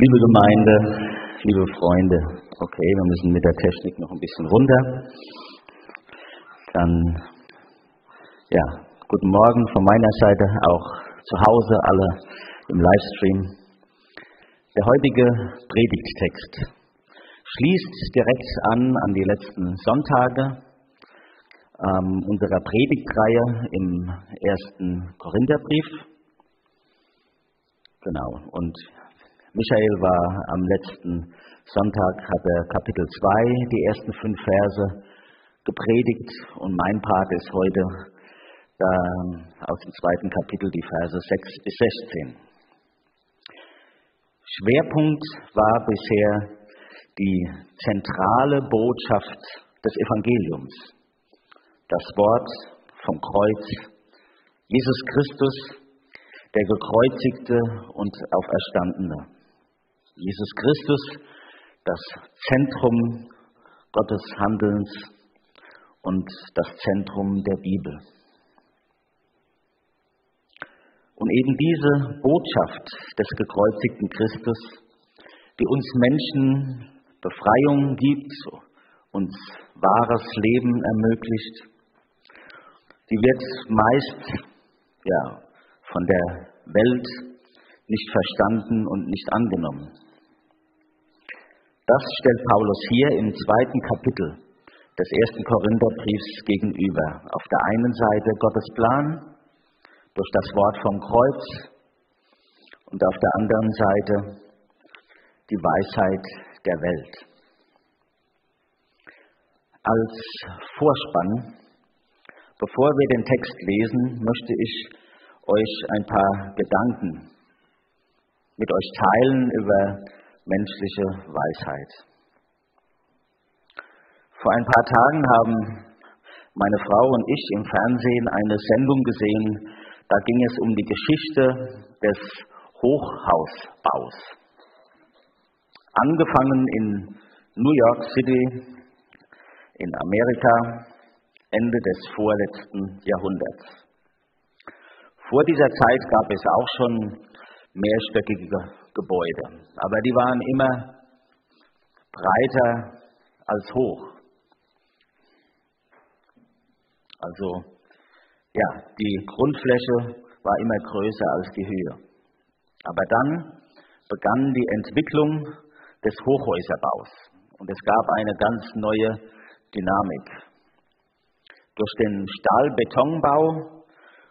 Liebe Gemeinde, liebe Freunde, okay, wir müssen mit der Technik noch ein bisschen runter. Dann, ja, guten Morgen von meiner Seite, auch zu Hause, alle im Livestream. Der heutige Predigttext schließt direkt an an die letzten Sonntage ähm, unserer Predigtreihe im ersten Korintherbrief. Genau, und Michael war am letzten Sonntag, hat er Kapitel 2, die ersten fünf Verse gepredigt und mein Part ist heute da aus dem zweiten Kapitel die Verse 6 bis 16. Schwerpunkt war bisher die zentrale Botschaft des Evangeliums, das Wort vom Kreuz, Jesus Christus, der gekreuzigte und auferstandene. Jesus Christus, das Zentrum Gottes Handelns und das Zentrum der Bibel. Und eben diese Botschaft des gekreuzigten Christus, die uns Menschen Befreiung gibt, uns wahres Leben ermöglicht, die wird meist ja, von der Welt nicht verstanden und nicht angenommen. Das stellt Paulus hier im zweiten Kapitel des ersten Korintherbriefs gegenüber. Auf der einen Seite Gottes Plan durch das Wort vom Kreuz und auf der anderen Seite die Weisheit der Welt. Als Vorspann, bevor wir den Text lesen, möchte ich euch ein paar Gedanken mit euch teilen über menschliche Weisheit. Vor ein paar Tagen haben meine Frau und ich im Fernsehen eine Sendung gesehen, da ging es um die Geschichte des Hochhausbaus. Angefangen in New York City in Amerika Ende des vorletzten Jahrhunderts. Vor dieser Zeit gab es auch schon mehrstöckige Gebäude. Aber die waren immer breiter als hoch. Also ja, die Grundfläche war immer größer als die Höhe. Aber dann begann die Entwicklung des Hochhäuserbaus und es gab eine ganz neue Dynamik. Durch den Stahlbetonbau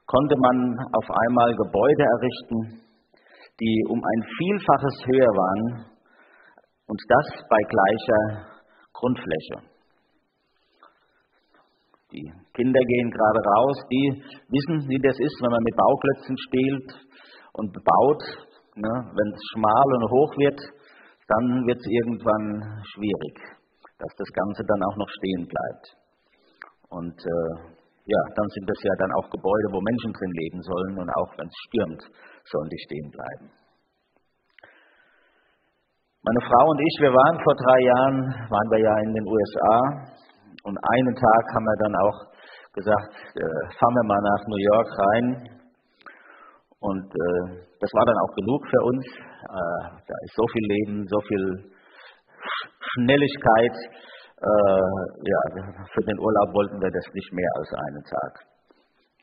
konnte man auf einmal Gebäude errichten, die um ein Vielfaches höher waren und das bei gleicher Grundfläche. Die Kinder gehen gerade raus, die wissen, wie das ist, wenn man mit Bauklötzen spielt und baut. Ne? Wenn es schmal und hoch wird, dann wird es irgendwann schwierig, dass das Ganze dann auch noch stehen bleibt. Und äh, ja, dann sind das ja dann auch Gebäude, wo Menschen drin leben sollen und auch wenn es stürmt, sollen die stehen bleiben. Meine Frau und ich, wir waren vor drei Jahren, waren wir ja in den USA und einen Tag haben wir dann auch gesagt, äh, fahren wir mal nach New York rein. Und äh, das war dann auch genug für uns. Äh, da ist so viel Leben, so viel Schnelligkeit. Äh, ja, für den Urlaub wollten wir das nicht mehr als einen Tag.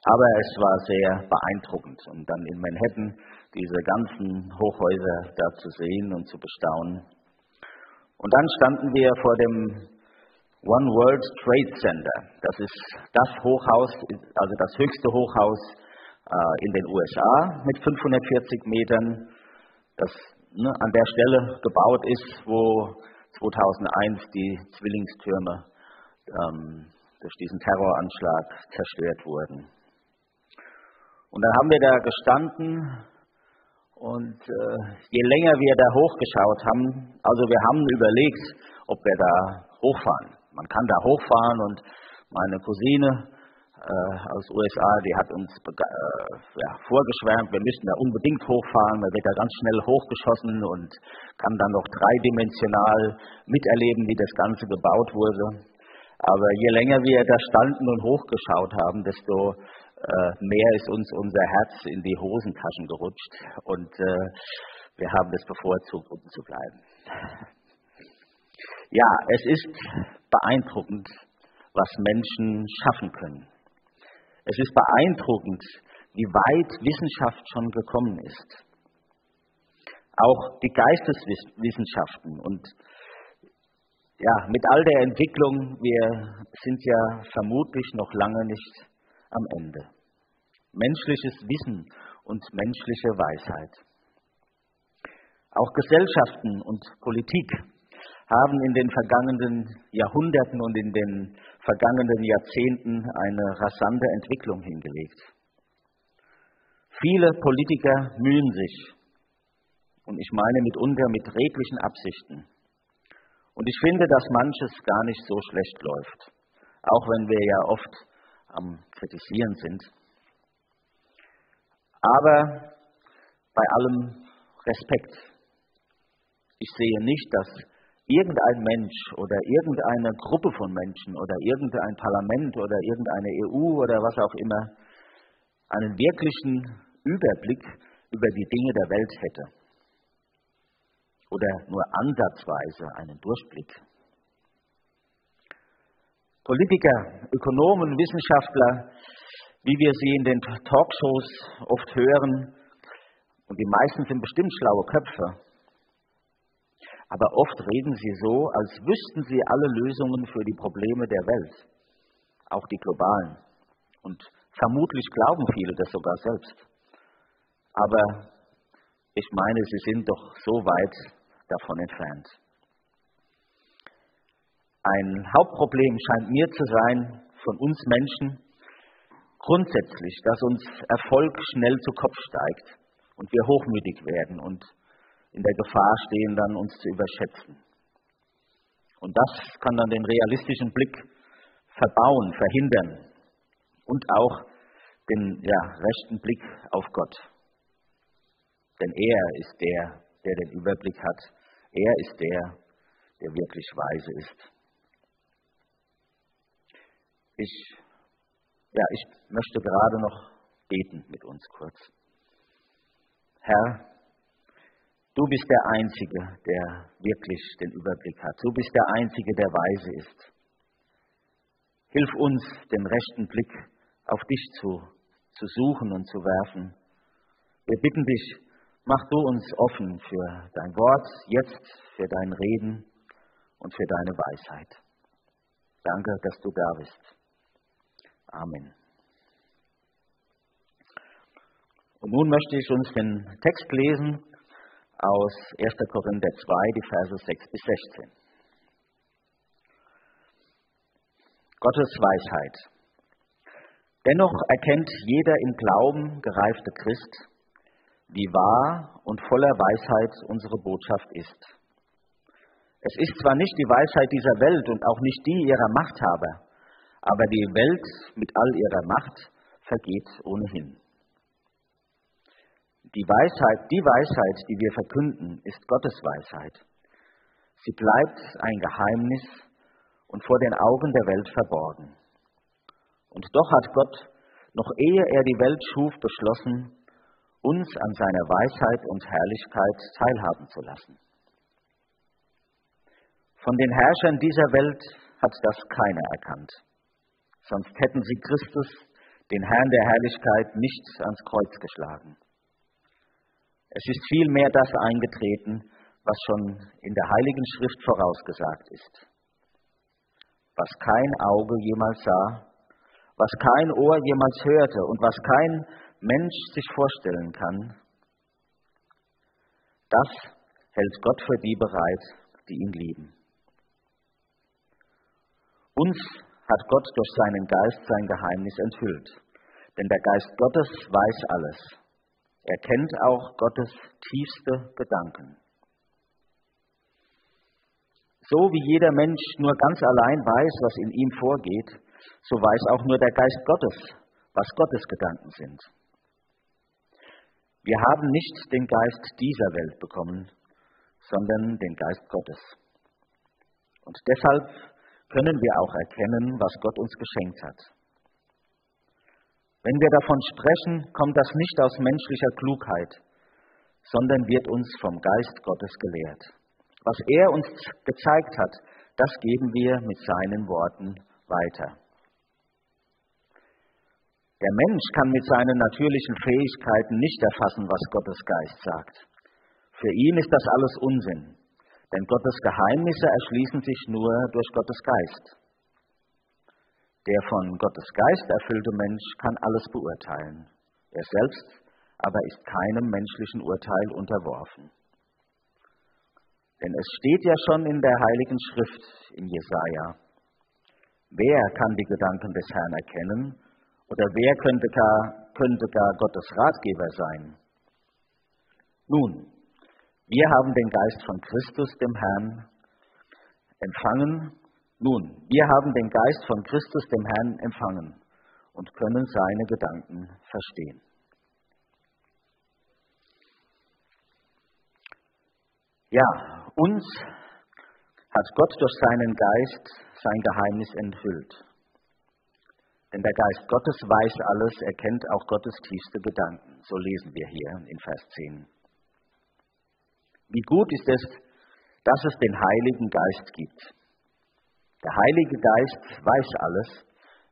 Aber es war sehr beeindruckend. Und dann in Manhattan diese ganzen Hochhäuser da zu sehen und zu bestaunen. Und dann standen wir vor dem One World Trade Center. Das ist das Hochhaus, also das höchste Hochhaus äh, in den USA mit 540 Metern, das ne, an der Stelle gebaut ist, wo 2001 die Zwillingstürme ähm, durch diesen Terroranschlag zerstört wurden. Und dann haben wir da gestanden und äh, je länger wir da hochgeschaut haben, also wir haben überlegt, ob wir da hochfahren. Man kann da hochfahren und meine Cousine äh, aus USA, die hat uns äh, ja, vorgeschwärmt, wir müssten da unbedingt hochfahren, man wird da ganz schnell hochgeschossen und kann dann noch dreidimensional miterleben, wie das Ganze gebaut wurde. Aber je länger wir da standen und hochgeschaut haben, desto mehr ist uns unser Herz in die Hosentaschen gerutscht. Und äh, Wir haben es bevorzugt, unten zu bleiben. Ja, es ist beeindruckend, was Menschen schaffen können. Es ist beeindruckend, wie weit Wissenschaft schon gekommen ist. Auch die Geisteswissenschaften und ja, mit all der Entwicklung, wir sind ja vermutlich noch lange nicht am Ende. Menschliches Wissen und menschliche Weisheit. Auch Gesellschaften und Politik haben in den vergangenen Jahrhunderten und in den vergangenen Jahrzehnten eine rasante Entwicklung hingelegt. Viele Politiker mühen sich, und ich meine mitunter mit redlichen Absichten. Und ich finde, dass manches gar nicht so schlecht läuft, auch wenn wir ja oft am Kritisieren sind. Aber bei allem Respekt, ich sehe nicht, dass irgendein Mensch oder irgendeine Gruppe von Menschen oder irgendein Parlament oder irgendeine EU oder was auch immer einen wirklichen Überblick über die Dinge der Welt hätte oder nur ansatzweise einen Durchblick. Politiker, Ökonomen, Wissenschaftler, wie wir sie in den Talkshows oft hören, und die meisten sind bestimmt schlaue Köpfe, aber oft reden sie so, als wüssten sie alle Lösungen für die Probleme der Welt, auch die globalen. Und vermutlich glauben viele das sogar selbst. Aber ich meine, sie sind doch so weit davon entfernt. Ein Hauptproblem scheint mir zu sein von uns Menschen grundsätzlich, dass uns Erfolg schnell zu Kopf steigt und wir hochmütig werden und in der Gefahr stehen, dann uns zu überschätzen. Und das kann dann den realistischen Blick verbauen, verhindern und auch den ja, rechten Blick auf Gott. Denn er ist der, der den Überblick hat. Er ist der, der wirklich weise ist. Ich, ja, ich möchte gerade noch beten mit uns kurz. Herr, du bist der Einzige, der wirklich den Überblick hat. Du bist der Einzige, der weise ist. Hilf uns, den rechten Blick auf dich zu, zu suchen und zu werfen. Wir bitten dich, Mach du uns offen für dein Wort, jetzt für dein Reden und für deine Weisheit. Danke, dass du da bist. Amen. Und nun möchte ich uns den Text lesen aus 1. Korinther 2, die Verse 6 bis 16. Gottes Weisheit. Dennoch erkennt jeder im Glauben gereifte Christ, wie wahr und voller Weisheit unsere Botschaft ist. Es ist zwar nicht die Weisheit dieser Welt und auch nicht die ihrer Machthaber, aber die Welt mit all ihrer Macht vergeht ohnehin. Die Weisheit, die Weisheit, die wir verkünden, ist Gottes Weisheit. Sie bleibt ein Geheimnis und vor den Augen der Welt verborgen. Und doch hat Gott, noch ehe er die Welt schuf, beschlossen, uns an seiner Weisheit und Herrlichkeit teilhaben zu lassen. Von den Herrschern dieser Welt hat das keiner erkannt, sonst hätten sie Christus, den Herrn der Herrlichkeit, nicht ans Kreuz geschlagen. Es ist vielmehr das eingetreten, was schon in der Heiligen Schrift vorausgesagt ist. Was kein Auge jemals sah, was kein Ohr jemals hörte und was kein Mensch sich vorstellen kann, das hält Gott für die bereit, die ihn lieben. Uns hat Gott durch seinen Geist sein Geheimnis enthüllt, denn der Geist Gottes weiß alles. Er kennt auch Gottes tiefste Gedanken. So wie jeder Mensch nur ganz allein weiß, was in ihm vorgeht, so weiß auch nur der Geist Gottes, was Gottes Gedanken sind. Wir haben nicht den Geist dieser Welt bekommen, sondern den Geist Gottes. Und deshalb können wir auch erkennen, was Gott uns geschenkt hat. Wenn wir davon sprechen, kommt das nicht aus menschlicher Klugheit, sondern wird uns vom Geist Gottes gelehrt. Was er uns gezeigt hat, das geben wir mit seinen Worten weiter. Der Mensch kann mit seinen natürlichen Fähigkeiten nicht erfassen, was Gottes Geist sagt. Für ihn ist das alles Unsinn, denn Gottes Geheimnisse erschließen sich nur durch Gottes Geist. Der von Gottes Geist erfüllte Mensch kann alles beurteilen. Er selbst aber ist keinem menschlichen Urteil unterworfen. Denn es steht ja schon in der Heiligen Schrift in Jesaja: Wer kann die Gedanken des Herrn erkennen? Oder wer könnte gar, könnte gar Gottes Ratgeber sein? Nun, wir haben den Geist von Christus, dem Herrn, empfangen. Nun, wir haben den Geist von Christus, dem Herrn, empfangen und können seine Gedanken verstehen. Ja, uns hat Gott durch seinen Geist sein Geheimnis enthüllt. Denn der Geist Gottes weiß alles, er kennt auch Gottes tiefste Gedanken. So lesen wir hier in Vers 10. Wie gut ist es, dass es den Heiligen Geist gibt. Der Heilige Geist weiß alles.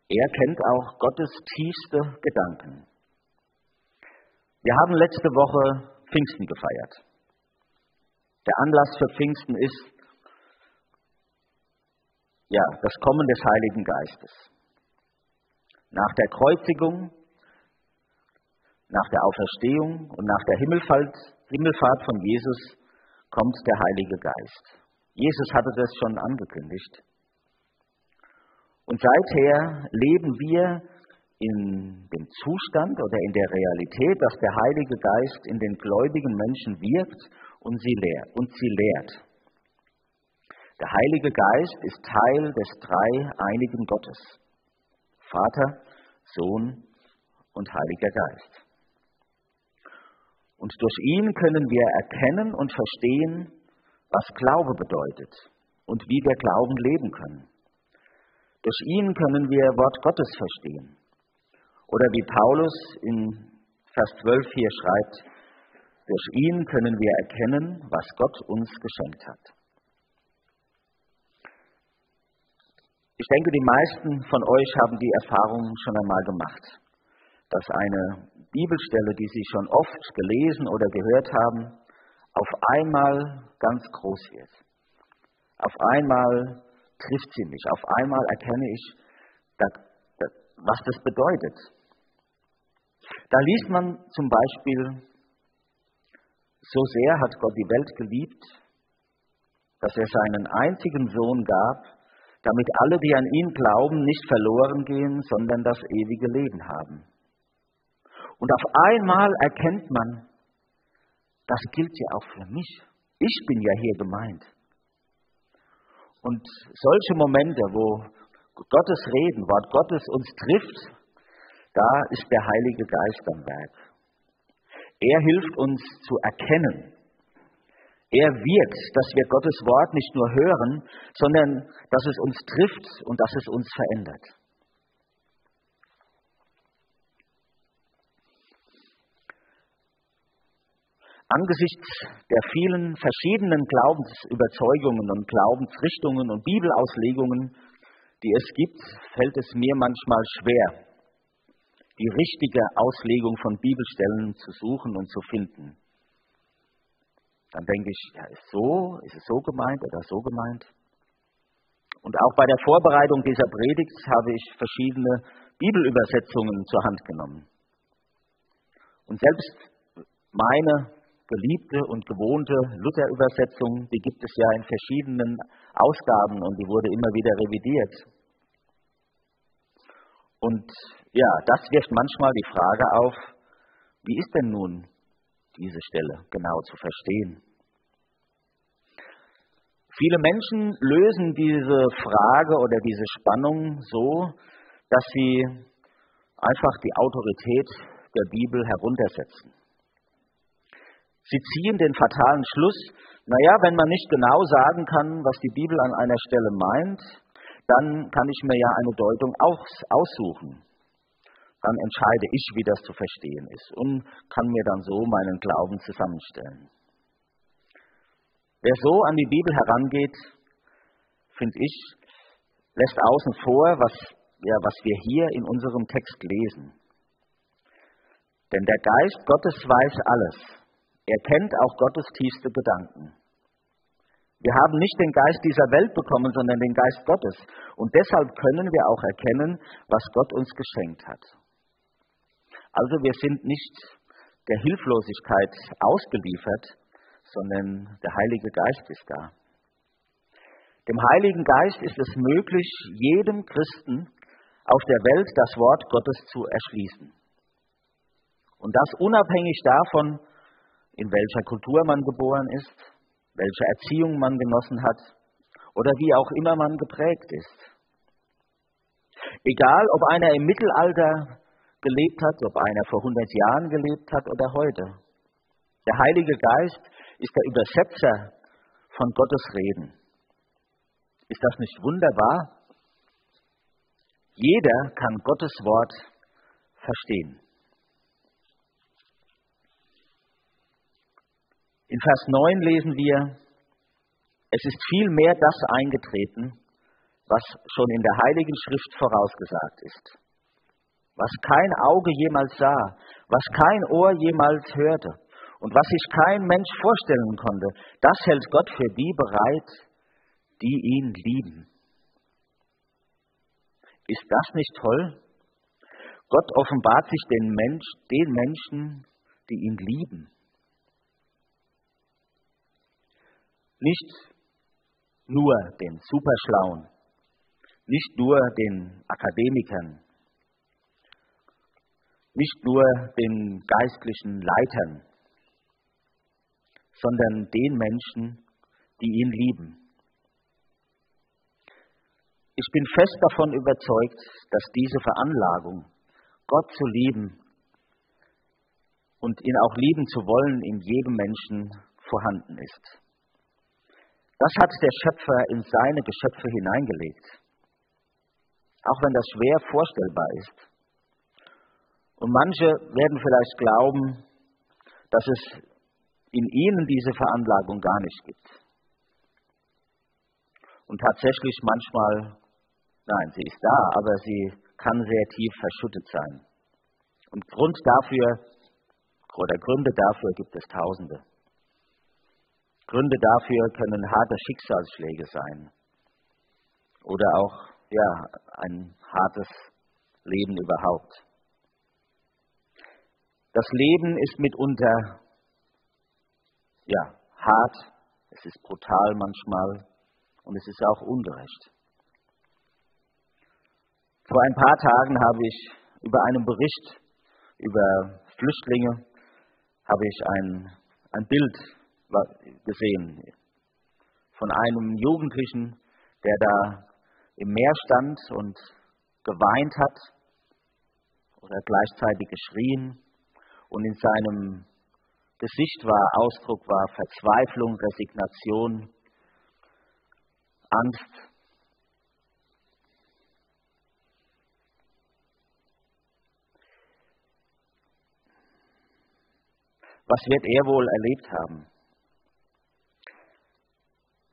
Er kennt auch Gottes tiefste Gedanken. Wir haben letzte Woche Pfingsten gefeiert. Der Anlass für Pfingsten ist ja das Kommen des Heiligen Geistes. Nach der Kreuzigung, nach der Auferstehung und nach der Himmelfahrt, Himmelfahrt von Jesus kommt der Heilige Geist. Jesus hatte das schon angekündigt. Und seither leben wir in dem Zustand oder in der Realität, dass der Heilige Geist in den gläubigen Menschen wirkt und sie lehrt. Und sie lehrt. Der Heilige Geist ist Teil des dreieinigen Gottes. Vater, Sohn und Heiliger Geist. Und durch ihn können wir erkennen und verstehen, was Glaube bedeutet und wie wir Glauben leben können. Durch ihn können wir Wort Gottes verstehen. Oder wie Paulus in Vers 12 hier schreibt, durch ihn können wir erkennen, was Gott uns geschenkt hat. Ich denke, die meisten von euch haben die Erfahrung schon einmal gemacht, dass eine Bibelstelle, die Sie schon oft gelesen oder gehört haben, auf einmal ganz groß wird. Auf einmal trifft sie mich. Auf einmal erkenne ich, was das bedeutet. Da liest man zum Beispiel, so sehr hat Gott die Welt geliebt, dass er seinen einzigen Sohn gab, damit alle, die an ihn glauben, nicht verloren gehen, sondern das ewige Leben haben. Und auf einmal erkennt man, das gilt ja auch für mich. Ich bin ja hier gemeint. Und solche Momente, wo Gottes Reden, Wort Gottes uns trifft, da ist der Heilige Geist am Werk. Er hilft uns zu erkennen, er wirkt, dass wir Gottes Wort nicht nur hören, sondern dass es uns trifft und dass es uns verändert. Angesichts der vielen verschiedenen Glaubensüberzeugungen und Glaubensrichtungen und Bibelauslegungen, die es gibt, fällt es mir manchmal schwer, die richtige Auslegung von Bibelstellen zu suchen und zu finden. Dann denke ich, ja, ist so, ist es so gemeint oder so gemeint? Und auch bei der Vorbereitung dieser Predigt habe ich verschiedene Bibelübersetzungen zur Hand genommen. Und selbst meine geliebte und gewohnte Luther-Übersetzung, die gibt es ja in verschiedenen Ausgaben und die wurde immer wieder revidiert. Und ja, das wirft manchmal die Frage auf, wie ist denn nun diese Stelle genau zu verstehen. Viele Menschen lösen diese Frage oder diese Spannung so, dass sie einfach die Autorität der Bibel heruntersetzen. Sie ziehen den fatalen Schluss, naja, wenn man nicht genau sagen kann, was die Bibel an einer Stelle meint, dann kann ich mir ja eine Deutung aussuchen. dann entscheide ich, wie das zu verstehen ist und kann mir dann so meinen Glauben zusammenstellen. Wer so an die Bibel herangeht, finde ich, lässt außen vor, was, ja, was wir hier in unserem Text lesen. Denn der Geist Gottes weiß alles. Er kennt auch Gottes tiefste Gedanken. Wir haben nicht den Geist dieser Welt bekommen, sondern den Geist Gottes. Und deshalb können wir auch erkennen, was Gott uns geschenkt hat. Also wir sind nicht der Hilflosigkeit ausgeliefert, sondern der Heilige Geist ist da. Dem Heiligen Geist ist es möglich, jedem Christen auf der Welt das Wort Gottes zu erschließen. Und das unabhängig davon, in welcher Kultur man geboren ist, welche Erziehung man genossen hat oder wie auch immer man geprägt ist. Egal, ob einer im Mittelalter gelebt hat, ob einer vor 100 Jahren gelebt hat oder heute. Der Heilige Geist ist der Übersetzer von Gottes Reden. Ist das nicht wunderbar? Jeder kann Gottes Wort verstehen. In Vers 9 lesen wir, es ist vielmehr das eingetreten, was schon in der Heiligen Schrift vorausgesagt ist. Was kein Auge jemals sah, was kein Ohr jemals hörte und was sich kein Mensch vorstellen konnte, das hält Gott für die bereit, die ihn lieben. Ist das nicht toll? Gott offenbart sich den, Mensch, den Menschen, die ihn lieben. Nicht nur den Superschlauen, nicht nur den Akademikern, nicht nur den geistlichen Leitern, sondern den Menschen, die ihn lieben. Ich bin fest davon überzeugt, dass diese Veranlagung, Gott zu lieben und ihn auch lieben zu wollen, in jedem Menschen vorhanden ist. Das hat der Schöpfer in seine Geschöpfe hineingelegt. Auch wenn das schwer vorstellbar ist. Und manche werden vielleicht glauben, dass es in ihnen diese Veranlagung gar nicht gibt. Und tatsächlich manchmal, nein, sie ist da, aber sie kann sehr tief verschüttet sein. Und Grund dafür oder Gründe dafür gibt es Tausende. Gründe dafür können harte Schicksalsschläge sein oder auch ja, ein hartes Leben überhaupt. Das Leben ist mitunter ja, hart, es ist brutal manchmal und es ist auch ungerecht. Vor ein paar Tagen habe ich über einen Bericht über Flüchtlinge habe ich ein, ein Bild gesehen von einem Jugendlichen, der da im Meer stand und geweint hat oder gleichzeitig geschrien und in seinem Gesicht war Ausdruck war Verzweiflung, Resignation, Angst. Was wird er wohl erlebt haben?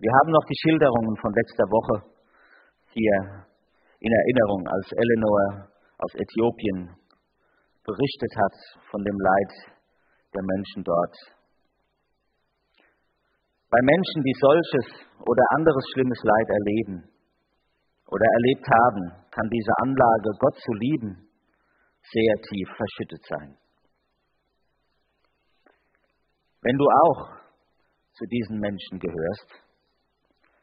Wir haben noch die Schilderungen von letzter Woche hier in Erinnerung, als Eleanor aus Äthiopien berichtet hat von dem Leid der Menschen dort. Bei Menschen, die solches oder anderes schlimmes Leid erleben oder erlebt haben, kann diese Anlage, Gott zu lieben, sehr tief verschüttet sein. Wenn du auch zu diesen Menschen gehörst,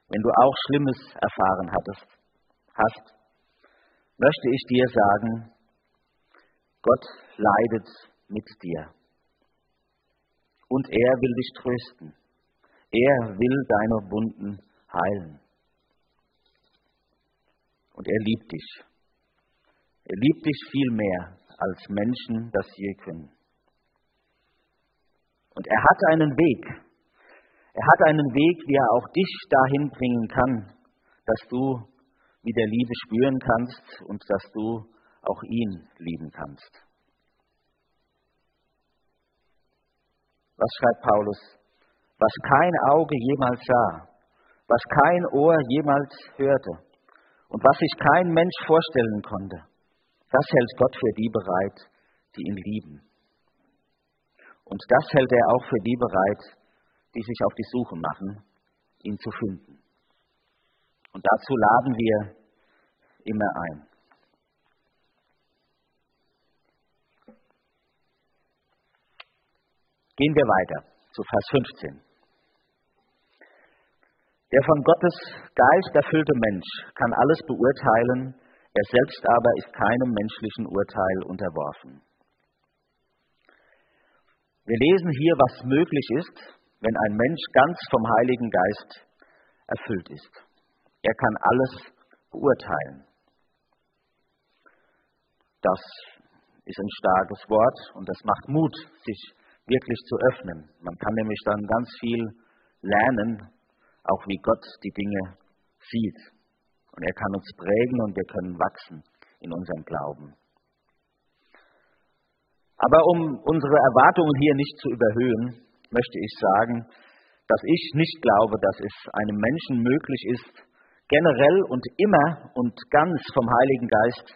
wenn du auch Schlimmes erfahren hattest, hast, möchte ich dir sagen, Gott leidet mit dir. Und er will dich trösten. Er will deine Wunden heilen. Und er liebt dich. Er liebt dich viel mehr, als Menschen das je können. Und er hat einen Weg, er hat einen Weg, wie er auch dich dahin bringen kann, dass du wieder Liebe spüren kannst und dass du auch ihn lieben kannst. Was schreibt Paulus? Was kein Auge jemals sah, was kein Ohr jemals hörte und was sich kein Mensch vorstellen konnte, das hält Gott für die bereit, die ihn lieben. Und das hält er auch für die bereit, die sich auf die Suche machen, ihn zu finden. Und dazu laden wir immer ein. Gehen wir weiter zu Vers 15. Der von Gottes Geist erfüllte Mensch kann alles beurteilen, er selbst aber ist keinem menschlichen Urteil unterworfen. Wir lesen hier, was möglich ist, wenn ein Mensch ganz vom Heiligen Geist erfüllt ist. Er kann alles beurteilen. Das ist ein starkes Wort und das macht Mut, sich wirklich zu öffnen. Man kann nämlich dann ganz viel lernen, auch wie Gott die Dinge sieht. Und er kann uns prägen und wir können wachsen in unserem Glauben. Aber um unsere Erwartungen hier nicht zu überhöhen, möchte ich sagen, dass ich nicht glaube, dass es einem Menschen möglich ist, generell und immer und ganz vom Heiligen Geist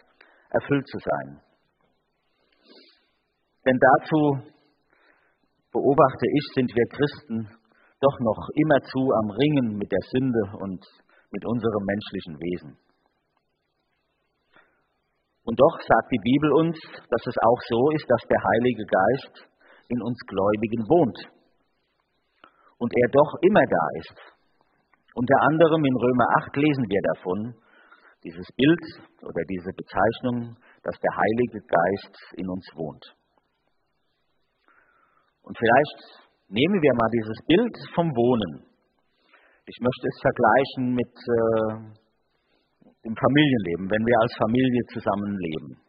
erfüllt zu sein. Denn dazu beobachte ich, sind wir Christen doch noch immerzu am Ringen mit der Sünde und mit unserem menschlichen Wesen. Und doch sagt die Bibel uns, dass es auch so ist, dass der Heilige Geist in uns Gläubigen wohnt und er doch immer da ist. Unter anderem in Römer 8 lesen wir davon, dieses Bild oder diese Bezeichnung, dass der Heilige Geist in uns wohnt. Und vielleicht Nehmen wir mal dieses Bild vom Wohnen. Ich möchte es vergleichen mit äh, dem Familienleben, wenn wir als Familie zusammenleben.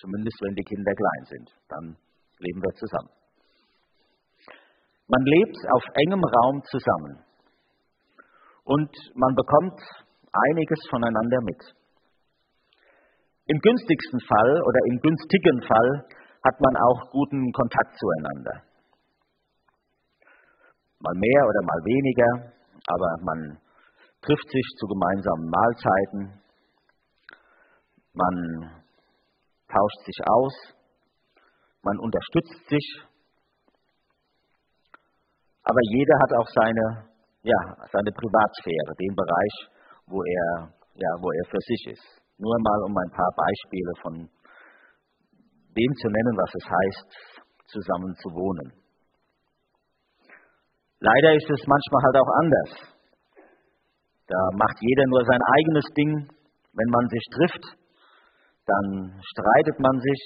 Zumindest wenn die Kinder klein sind, dann leben wir zusammen. Man lebt auf engem Raum zusammen. Und man bekommt einiges voneinander mit. Im günstigsten Fall oder im günstigen Fall hat man auch guten Kontakt zueinander. Mal mehr oder mal weniger, aber man trifft sich zu gemeinsamen Mahlzeiten, man tauscht sich aus, man unterstützt sich, aber jeder hat auch seine, ja, seine Privatsphäre, den Bereich, wo er, ja, wo er für sich ist. Nur mal um ein paar Beispiele von dem zu nennen, was es heißt, zusammen zu wohnen. Leider ist es manchmal halt auch anders. Da macht jeder nur sein eigenes Ding. Wenn man sich trifft, dann streitet man sich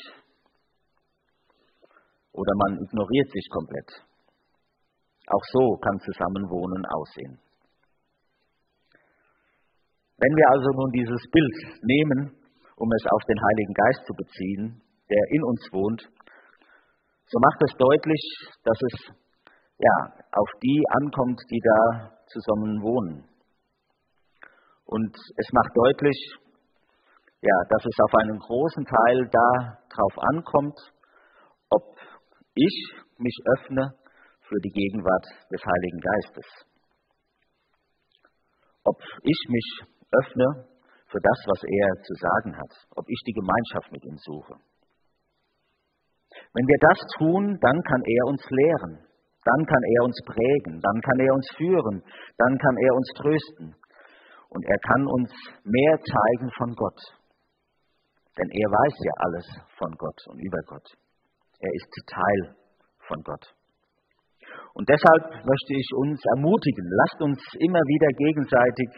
oder man ignoriert sich komplett. Auch so kann Zusammenwohnen aussehen. Wenn wir also nun dieses Bild nehmen, um es auf den Heiligen Geist zu beziehen, der in uns wohnt, so macht es deutlich, dass es ja, auf die ankommt, die da zusammen wohnen. Und es macht deutlich, ja, dass es auf einen großen Teil darauf ankommt, ob ich mich öffne für die Gegenwart des Heiligen Geistes. Ob ich mich öffne für das, was er zu sagen hat, ob ich die Gemeinschaft mit ihm suche. Wenn wir das tun, dann kann er uns lehren. Dann kann er uns prägen, dann kann er uns führen, dann kann er uns trösten. Und er kann uns mehr zeigen von Gott. Denn er weiß ja alles von Gott und über Gott. Er ist Teil von Gott. Und deshalb möchte ich uns ermutigen, lasst uns immer wieder gegenseitig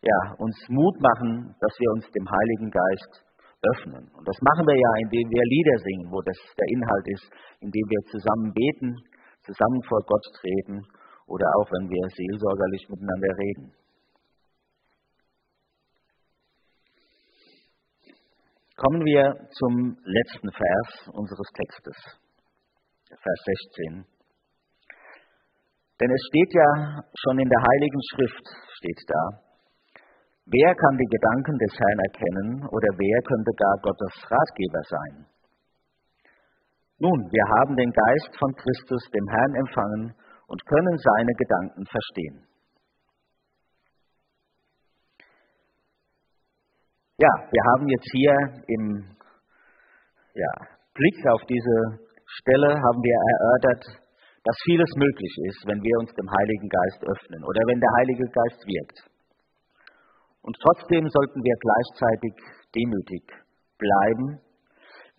ja, uns Mut machen, dass wir uns dem Heiligen Geist öffnen. Und das machen wir ja, indem wir Lieder singen, wo das der Inhalt ist, indem wir zusammen beten, zusammen vor Gott treten oder auch wenn wir seelsorgerlich miteinander reden. Kommen wir zum letzten Vers unseres Textes, Vers 16. Denn es steht ja schon in der Heiligen Schrift, steht da, Wer kann die Gedanken des Herrn erkennen oder wer könnte gar Gottes Ratgeber sein? Nun, wir haben den Geist von Christus, dem Herrn, empfangen und können seine Gedanken verstehen. Ja, wir haben jetzt hier im ja, Blick auf diese Stelle haben wir erörtert, dass vieles möglich ist, wenn wir uns dem Heiligen Geist öffnen oder wenn der Heilige Geist wirkt. Und trotzdem sollten wir gleichzeitig demütig bleiben.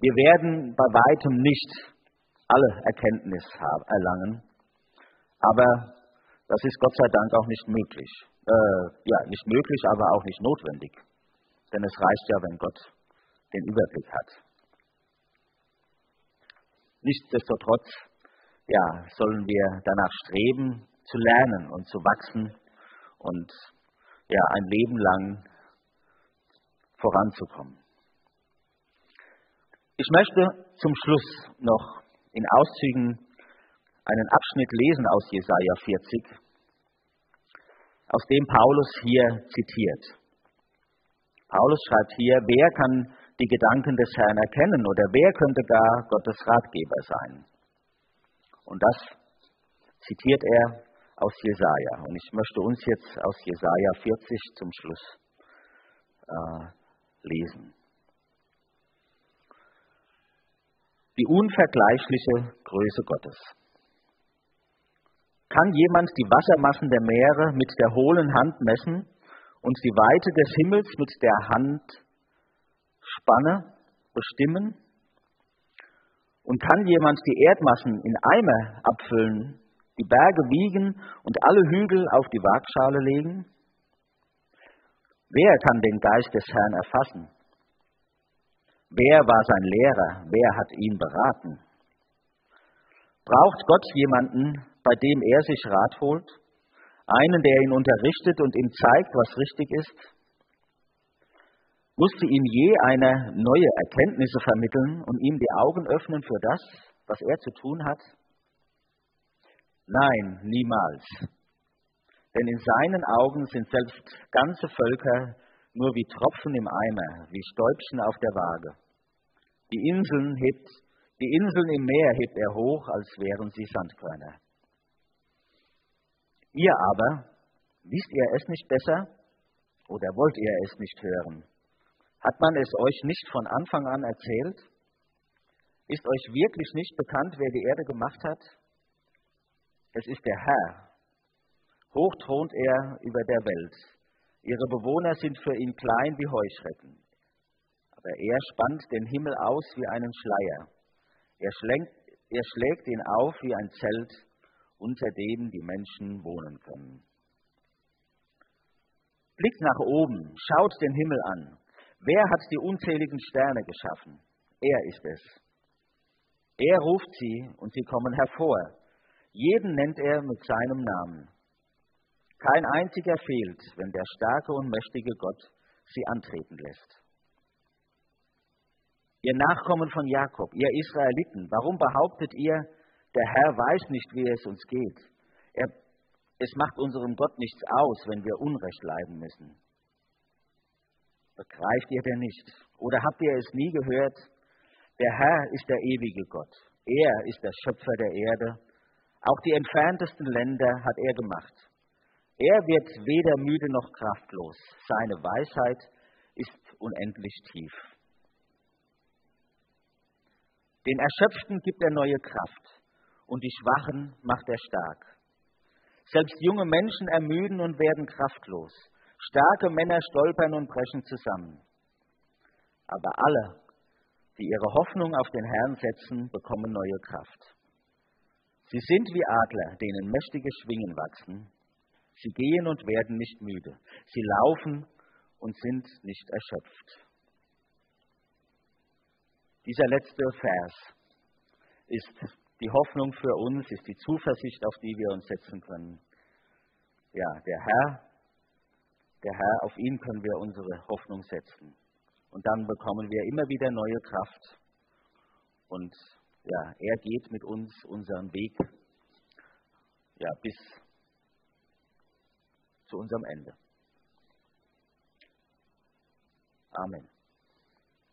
Wir werden bei weitem nicht alle Erkenntnis erlangen, aber das ist Gott sei Dank auch nicht möglich. Äh, ja, nicht möglich, aber auch nicht notwendig. Denn es reicht ja, wenn Gott den Überblick hat. Nichtsdestotrotz ja, sollen wir danach streben, zu lernen und zu wachsen und ja, ein Leben lang voranzukommen. Ich möchte zum Schluss noch in Auszügen einen Abschnitt lesen aus Jesaja 40, aus dem Paulus hier zitiert. Paulus schreibt hier, wer kann die Gedanken des Herrn erkennen oder wer könnte gar Gottes Ratgeber sein? Und das zitiert er aus Jesaja. Und ich möchte uns jetzt aus Jesaja 40 zum Schluss äh, lesen. Die unvergleichliche Größe Gottes. Kann jemand die Wassermassen der Meere mit der hohlen Hand messen und die Weite des Himmels mit der Handspanne bestimmen? Und kann jemand die Erdmassen in Eimer abfüllen die Berge wiegen und alle Hügel auf die Waagschale legen? Wer kann den Geist des Herrn erfassen? Wer war sein Lehrer? Wer hat ihn beraten? Braucht Gott jemanden, bei dem er sich Rat holt? Einen, der ihn unterrichtet und ihm zeigt, was richtig ist? Musste ihm je eine neue Erkenntnisse vermitteln und ihm die Augen öffnen für das, was er zu tun hat? Nein, niemals. Denn in seinen Augen sind selbst ganze Völker nur wie Tropfen im Eimer, wie Stäubchen auf der Waage. Die Inseln, hebt, die Inseln im Meer hebt er hoch, als wären sie Sandkörner. Ihr aber, wisst ihr es nicht besser oder wollt ihr es nicht hören? Hat man es euch nicht von Anfang an erzählt? Ist euch wirklich nicht bekannt, wer die Erde gemacht hat? Es ist der Herr. Hoch thront er über der Welt. Ihre Bewohner sind für ihn klein wie Heuschrecken. Aber er spannt den Himmel aus wie einen Schleier. Er schlägt, er schlägt ihn auf wie ein Zelt, unter dem die Menschen wohnen können. Blickt nach oben, schaut den Himmel an. Wer hat die unzähligen Sterne geschaffen? Er ist es. Er ruft sie und sie kommen hervor. Jeden nennt er mit seinem Namen. Kein einziger fehlt, wenn der starke und mächtige Gott sie antreten lässt. Ihr Nachkommen von Jakob, ihr Israeliten, warum behauptet ihr, der Herr weiß nicht, wie es uns geht? Er, es macht unserem Gott nichts aus, wenn wir Unrecht leiden müssen. Begreift ihr denn nicht? Oder habt ihr es nie gehört? Der Herr ist der ewige Gott. Er ist der Schöpfer der Erde auch die entferntesten Länder hat er gemacht. Er wird weder müde noch kraftlos. Seine Weisheit ist unendlich tief. Den Erschöpften gibt er neue Kraft und die Schwachen macht er stark. Selbst junge Menschen ermüden und werden kraftlos. Starke Männer stolpern und brechen zusammen. Aber alle, die ihre Hoffnung auf den Herrn setzen, bekommen neue Kraft. Sie sind wie Adler, denen mächtige Schwingen wachsen. Sie gehen und werden nicht müde. Sie laufen und sind nicht erschöpft. Dieser letzte Vers ist die Hoffnung für uns, ist die Zuversicht, auf die wir uns setzen können. Ja, der Herr, der Herr, auf ihn können wir unsere Hoffnung setzen. Und dann bekommen wir immer wieder neue Kraft und ja, er geht mit uns unseren Weg ja, bis zu unserem Ende. Amen.